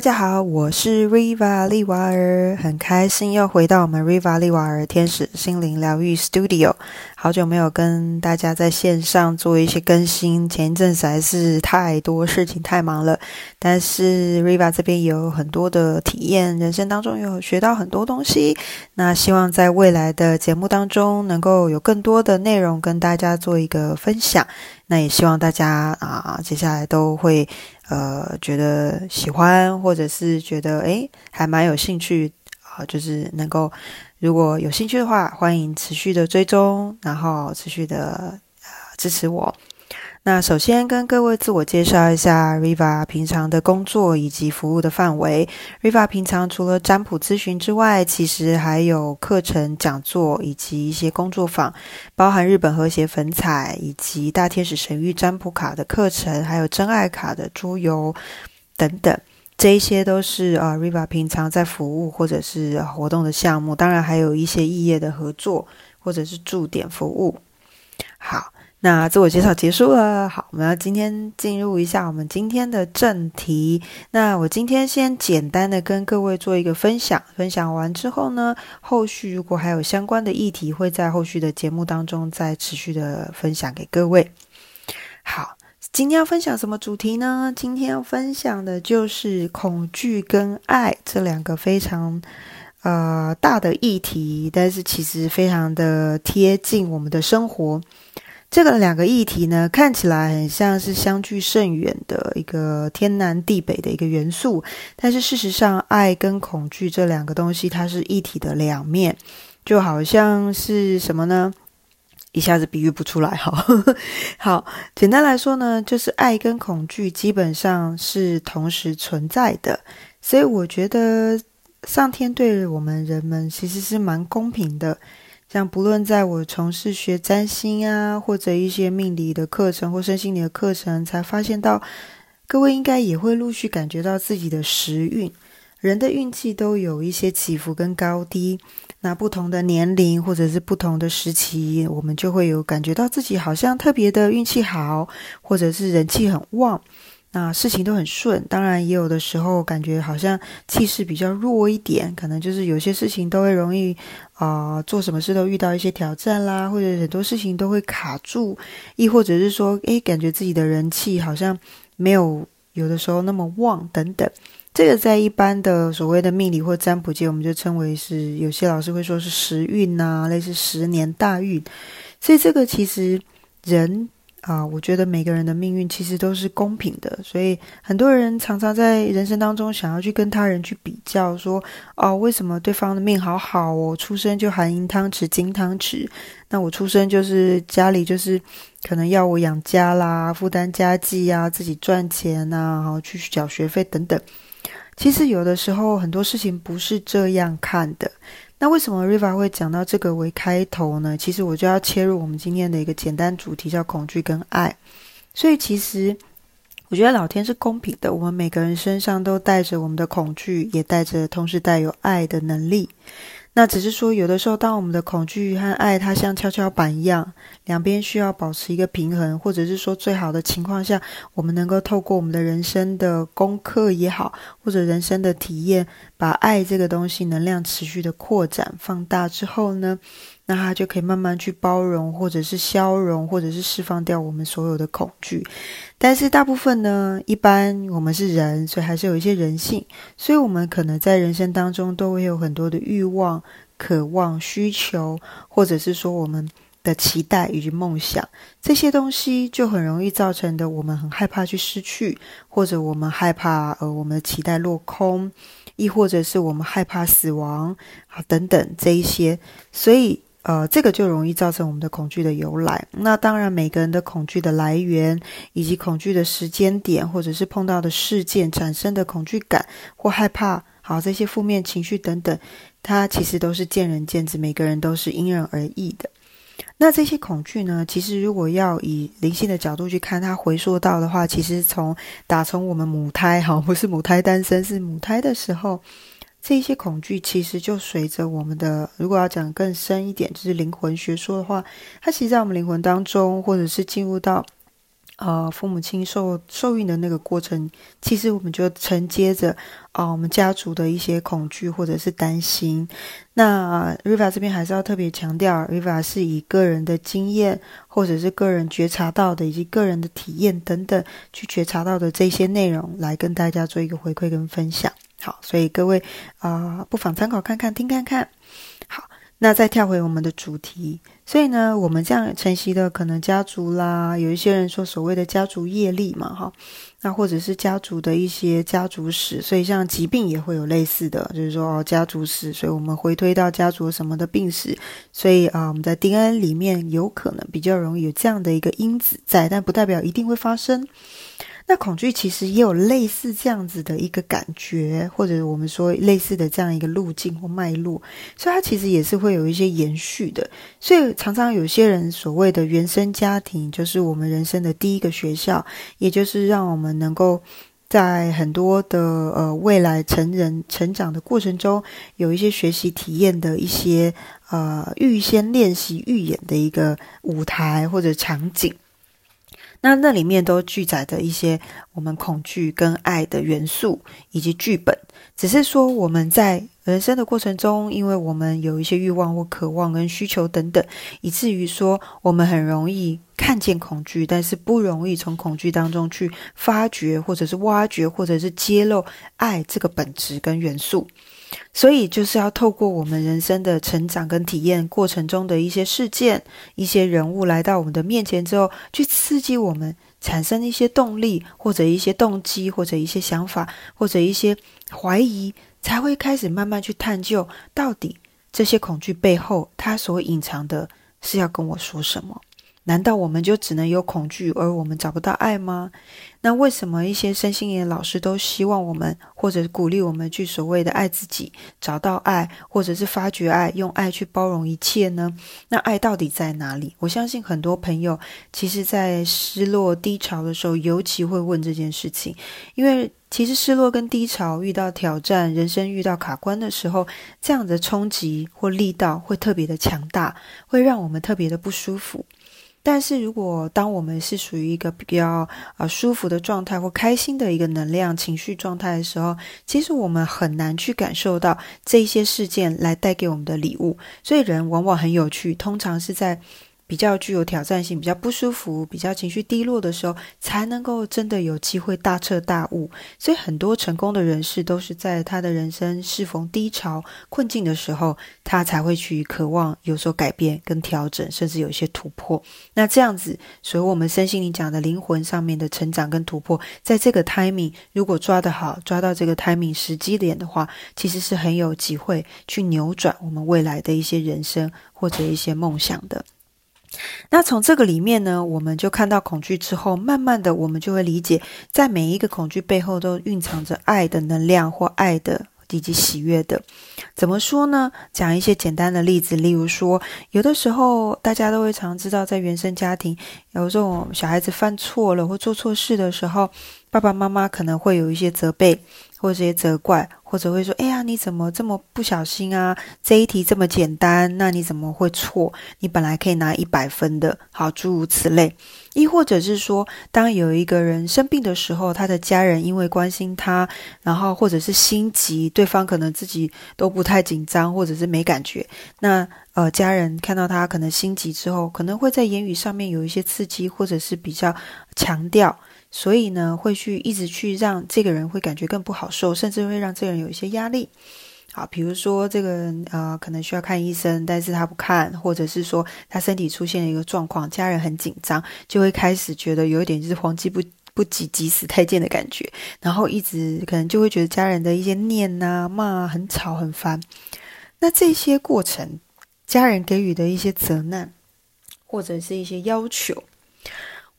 大家好，我是 Riva 利瓦尔，很开心又回到我们 Riva 利瓦尔天使心灵疗愈 Studio。好久没有跟大家在线上做一些更新，前一阵子还是太多事情太忙了。但是 Riva 这边有很多的体验，人生当中有学到很多东西。那希望在未来的节目当中，能够有更多的内容跟大家做一个分享。那也希望大家啊，接下来都会呃觉得喜欢，或者是觉得诶还蛮有兴趣啊，就是能够。如果有兴趣的话，欢迎持续的追踪，然后持续的呃支持我。那首先跟各位自我介绍一下，Riva 平常的工作以及服务的范围。Riva 平常除了占卜咨询之外，其实还有课程讲座以及一些工作坊，包含日本和谐粉彩以及大天使神谕占卜卡的课程，还有真爱卡的桌游等等。这一些都是啊，Riva 平常在服务或者是活动的项目，当然还有一些异业的合作或者是驻点服务。好，那自我介绍结束了。好，我们要今天进入一下我们今天的正题。那我今天先简单的跟各位做一个分享，分享完之后呢，后续如果还有相关的议题，会在后续的节目当中再持续的分享给各位。好。今天要分享什么主题呢？今天要分享的就是恐惧跟爱这两个非常呃大的议题，但是其实非常的贴近我们的生活。这个两个议题呢，看起来很像是相距甚远的一个天南地北的一个元素，但是事实上，爱跟恐惧这两个东西，它是一体的两面，就好像是什么呢？一下子比喻不出来，哈，好，简单来说呢，就是爱跟恐惧基本上是同时存在的，所以我觉得上天对我们人们其实是蛮公平的。像不论在我从事学占星啊，或者一些命理的课程或身心灵的课程，才发现到各位应该也会陆续感觉到自己的时运。人的运气都有一些起伏跟高低，那不同的年龄或者是不同的时期，我们就会有感觉到自己好像特别的运气好，或者是人气很旺，那事情都很顺。当然，也有的时候感觉好像气势比较弱一点，可能就是有些事情都会容易啊，做什么事都遇到一些挑战啦，或者很多事情都会卡住，亦或者是说，诶，感觉自己的人气好像没有有的时候那么旺等等。这个在一般的所谓的命理或占卜界，我们就称为是有些老师会说是时运呐，类似十年大运。所以这个其实人啊，我觉得每个人的命运其实都是公平的。所以很多人常常在人生当中想要去跟他人去比较，说哦，为什么对方的命好好哦，出生就含银汤匙金汤匙，那我出生就是家里就是可能要我养家啦，负担家计啊，自己赚钱呐，然后去缴学费等等。其实有的时候很多事情不是这样看的。那为什么 Riva 会讲到这个为开头呢？其实我就要切入我们今天的一个简单主题，叫恐惧跟爱。所以其实我觉得老天是公平的，我们每个人身上都带着我们的恐惧，也带着同时带有爱的能力。那只是说，有的时候，当我们的恐惧和爱它像跷跷板一样，两边需要保持一个平衡，或者是说，最好的情况下，我们能够透过我们的人生的功课也好，或者人生的体验，把爱这个东西能量持续的扩展、放大之后呢？那它就可以慢慢去包容，或者是消融，或者是释放掉我们所有的恐惧。但是大部分呢，一般我们是人，所以还是有一些人性，所以我们可能在人生当中都会有很多的欲望、渴望、需求，或者是说我们的期待以及梦想，这些东西就很容易造成的，我们很害怕去失去，或者我们害怕呃我们的期待落空，亦或者是我们害怕死亡啊等等这一些，所以。呃，这个就容易造成我们的恐惧的由来。那当然，每个人的恐惧的来源，以及恐惧的时间点，或者是碰到的事件产生的恐惧感或害怕，好这些负面情绪等等，它其实都是见仁见智，每个人都是因人而异的。那这些恐惧呢，其实如果要以灵性的角度去看，它回溯到的话，其实从打从我们母胎，哈，不是母胎单身，是母胎的时候。这些恐惧其实就随着我们的，如果要讲更深一点，就是灵魂学说的话，它其实，在我们灵魂当中，或者是进入到呃，父母亲受受孕的那个过程，其实我们就承接着啊，我们家族的一些恐惧或者是担心。那 Riva 这边还是要特别强调，Riva 是以个人的经验或者是个人觉察到的，以及个人的体验等等去觉察到的这些内容，来跟大家做一个回馈跟分享。好，所以各位啊，不妨参考看看，听看看。好。那再跳回我们的主题，所以呢，我们这样承袭的可能家族啦，有一些人说所谓的家族业力嘛，哈，那或者是家族的一些家族史，所以像疾病也会有类似的，就是说哦家族史，所以我们回推到家族什么的病史，所以啊我们在 DNA 里面有可能比较容易有这样的一个因子在，但不代表一定会发生。那恐惧其实也有类似这样子的一个感觉，或者我们说类似的这样一个路径或脉络，所以它其实也是会有一些延续的。所以常常有些人所谓的原生家庭，就是我们人生的第一个学校，也就是让我们能够在很多的呃未来成人成长的过程中，有一些学习体验的一些呃预先练习预演的一个舞台或者场景。那那里面都记载着一些我们恐惧跟爱的元素以及剧本，只是说我们在人生的过程中，因为我们有一些欲望或渴望跟需求等等，以至于说我们很容易看见恐惧，但是不容易从恐惧当中去发掘或者是挖掘或者是揭露爱这个本质跟元素。所以就是要透过我们人生的成长跟体验过程中的一些事件、一些人物来到我们的面前之后，去刺激我们产生一些动力，或者一些动机，或者一些想法，或者一些怀疑，才会开始慢慢去探究，到底这些恐惧背后，它所隐藏的是要跟我说什么。难道我们就只能有恐惧，而我们找不到爱吗？那为什么一些身心灵老师都希望我们，或者鼓励我们去所谓的爱自己、找到爱，或者是发掘爱，用爱去包容一切呢？那爱到底在哪里？我相信很多朋友其实，在失落低潮的时候，尤其会问这件事情，因为其实失落跟低潮、遇到挑战、人生遇到卡关的时候，这样的冲击或力道会特别的强大，会让我们特别的不舒服。但是如果当我们是属于一个比较啊舒服的状态或开心的一个能量情绪状态的时候，其实我们很难去感受到这些事件来带给我们的礼物。所以人往往很有趣，通常是在。比较具有挑战性、比较不舒服、比较情绪低落的时候，才能够真的有机会大彻大悟。所以，很多成功的人士都是在他的人生适逢低潮、困境的时候，他才会去渴望有所改变跟调整，甚至有一些突破。那这样子，所以我们身心灵讲的灵魂上面的成长跟突破，在这个 timing 如果抓得好，抓到这个 timing 时机点的话，其实是很有机会去扭转我们未来的一些人生或者一些梦想的。那从这个里面呢，我们就看到恐惧之后，慢慢的我们就会理解，在每一个恐惧背后都蕴藏着爱的能量或爱的以及喜悦的。怎么说呢？讲一些简单的例子，例如说，有的时候大家都会常知道，在原生家庭，有这种小孩子犯错了或做错事的时候，爸爸妈妈可能会有一些责备。或者一些责怪，或者会说：“哎呀，你怎么这么不小心啊？这一题这么简单，那你怎么会错？你本来可以拿一百分的。”好，诸如此类。亦或者是说，当有一个人生病的时候，他的家人因为关心他，然后或者是心急，对方可能自己都不太紧张，或者是没感觉。那呃，家人看到他可能心急之后，可能会在言语上面有一些刺激，或者是比较强调。所以呢，会去一直去让这个人会感觉更不好受，甚至会让这个人有一些压力。好，比如说这个人呃，可能需要看医生，但是他不看，或者是说他身体出现了一个状况，家人很紧张，就会开始觉得有一点就是黄鸡不不急急死太监的感觉，然后一直可能就会觉得家人的一些念呐骂很吵很烦。那这些过程，家人给予的一些责难，或者是一些要求。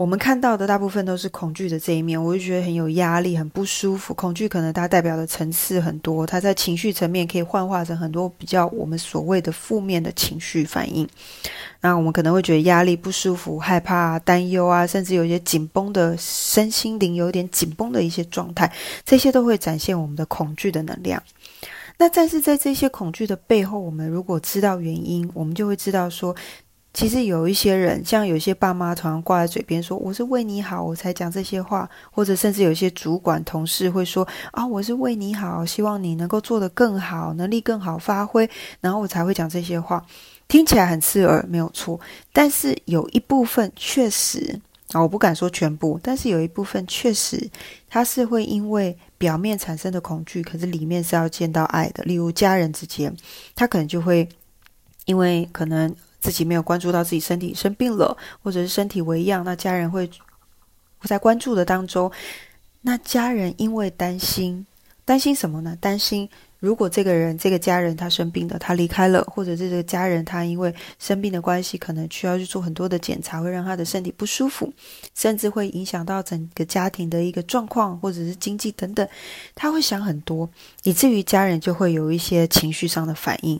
我们看到的大部分都是恐惧的这一面，我就觉得很有压力，很不舒服。恐惧可能它代表的层次很多，它在情绪层面可以幻化成很多比较我们所谓的负面的情绪反应。那我们可能会觉得压力、不舒服、害怕、担忧啊，甚至有一些紧绷的身心灵有点紧绷的一些状态，这些都会展现我们的恐惧的能量。那但是在这些恐惧的背后，我们如果知道原因，我们就会知道说。其实有一些人，像有些爸妈常常挂在嘴边说：“我是为你好，我才讲这些话。”或者甚至有些主管同事会说：“啊，我是为你好，希望你能够做得更好，能力更好发挥，然后我才会讲这些话。”听起来很刺耳，没有错。但是有一部分确实啊，我不敢说全部，但是有一部分确实，他是会因为表面产生的恐惧，可是里面是要见到爱的。例如家人之间，他可能就会因为可能。自己没有关注到自己身体生病了，或者是身体为恙，那家人会不在关注的当中。那家人因为担心，担心什么呢？担心如果这个人、这个家人他生病了，他离开了，或者是这个家人他因为生病的关系，可能需要去做很多的检查，会让他的身体不舒服，甚至会影响到整个家庭的一个状况，或者是经济等等。他会想很多，以至于家人就会有一些情绪上的反应。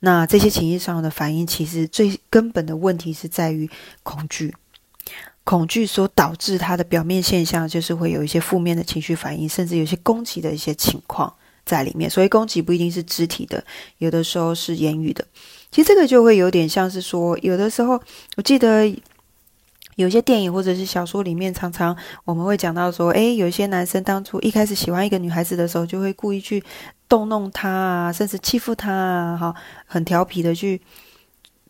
那这些情绪上的反应，其实最根本的问题是在于恐惧，恐惧所导致它的表面现象，就是会有一些负面的情绪反应，甚至有些攻击的一些情况在里面。所以攻击不一定是肢体的，有的时候是言语的。其实这个就会有点像是说，有的时候我记得。有些电影或者是小说里面，常常我们会讲到说，诶，有些男生当初一开始喜欢一个女孩子的时候，就会故意去逗弄她啊，甚至欺负她啊，哈，很调皮的去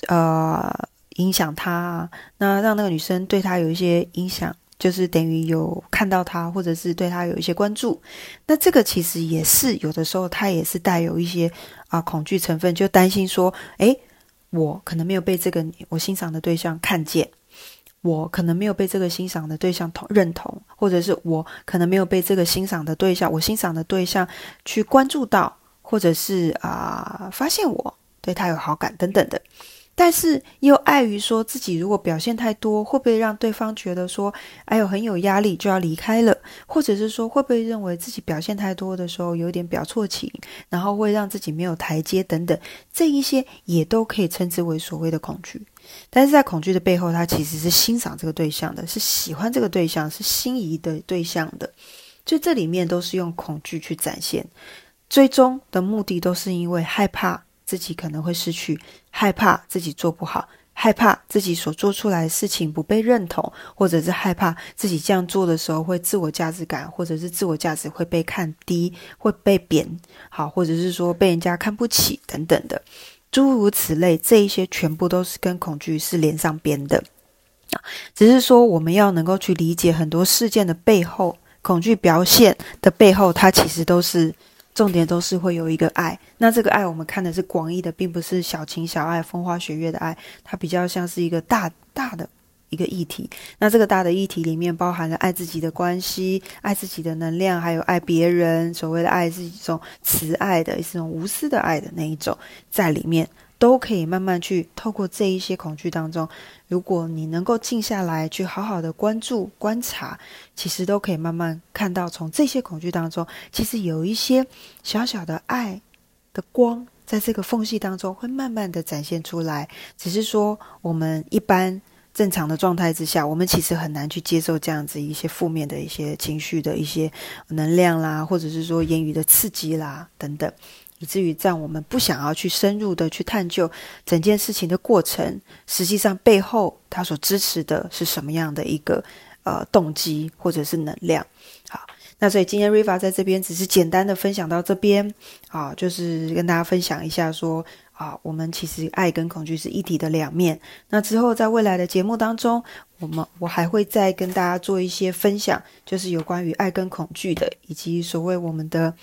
呃影响她啊，那让那个女生对他有一些影响，就是等于有看到他，或者是对他有一些关注。那这个其实也是有的时候，他也是带有一些啊恐惧成分，就担心说，诶，我可能没有被这个我欣赏的对象看见。我可能没有被这个欣赏的对象同认同，或者是我可能没有被这个欣赏的对象，我欣赏的对象去关注到，或者是啊发现我对他有好感等等的。但是又碍于说自己如果表现太多，会不会让对方觉得说，哎呦很有压力就要离开了，或者是说会不会认为自己表现太多的时候有点表错情，然后会让自己没有台阶等等，这一些也都可以称之为所谓的恐惧。但是在恐惧的背后，他其实是欣赏这个对象的，是喜欢这个对象，是心仪的对象的，就这里面都是用恐惧去展现，最终的目的都是因为害怕。自己可能会失去，害怕自己做不好，害怕自己所做出来的事情不被认同，或者是害怕自己这样做的时候会自我价值感，或者是自我价值会被看低，会被贬，好，或者是说被人家看不起等等的，诸如此类，这一些全部都是跟恐惧是连上边的啊。只是说我们要能够去理解很多事件的背后，恐惧表现的背后，它其实都是。重点都是会有一个爱，那这个爱我们看的是广义的，并不是小情小爱、风花雪月的爱，它比较像是一个大大的一个议题。那这个大的议题里面包含了爱自己的关系、爱自己的能量，还有爱别人。所谓的爱是一种慈爱的，是一种无私的爱的那一种在里面。都可以慢慢去透过这一些恐惧当中，如果你能够静下来，去好好的关注、观察，其实都可以慢慢看到，从这些恐惧当中，其实有一些小小的爱的光，在这个缝隙当中会慢慢的展现出来。只是说，我们一般正常的状态之下，我们其实很难去接受这样子一些负面的一些情绪的一些能量啦，或者是说言语的刺激啦等等。以至于在我们不想要去深入的去探究整件事情的过程，实际上背后它所支持的是什么样的一个呃动机或者是能量？好，那所以今天 Riva 在这边只是简单的分享到这边啊，就是跟大家分享一下说啊，我们其实爱跟恐惧是一体的两面。那之后在未来的节目当中，我们我还会再跟大家做一些分享，就是有关于爱跟恐惧的，以及所谓我们的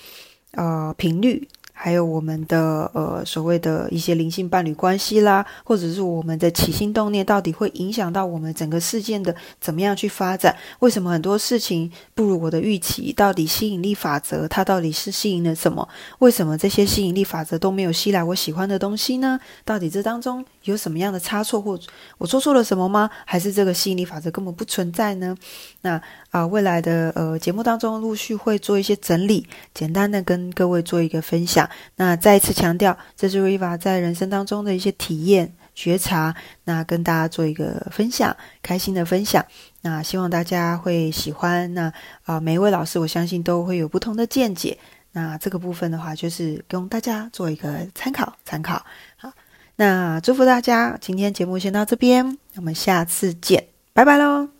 呃频率。还有我们的呃所谓的一些灵性伴侣关系啦，或者是我们的起心动念，到底会影响到我们整个事件的怎么样去发展？为什么很多事情不如我的预期？到底吸引力法则它到底是吸引了什么？为什么这些吸引力法则都没有吸来我喜欢的东西呢？到底这当中有什么样的差错，或我做错了什么吗？还是这个吸引力法则根本不存在呢？那啊，未来的呃节目当中陆续会做一些整理，简单的跟各位做一个分享。那再一次强调，这是 Riva 在人生当中的一些体验觉察，那跟大家做一个分享，开心的分享。那希望大家会喜欢。那啊，每一位老师，我相信都会有不同的见解。那这个部分的话，就是供大家做一个参考参考。好，那祝福大家，今天节目先到这边，我们下次见，拜拜喽。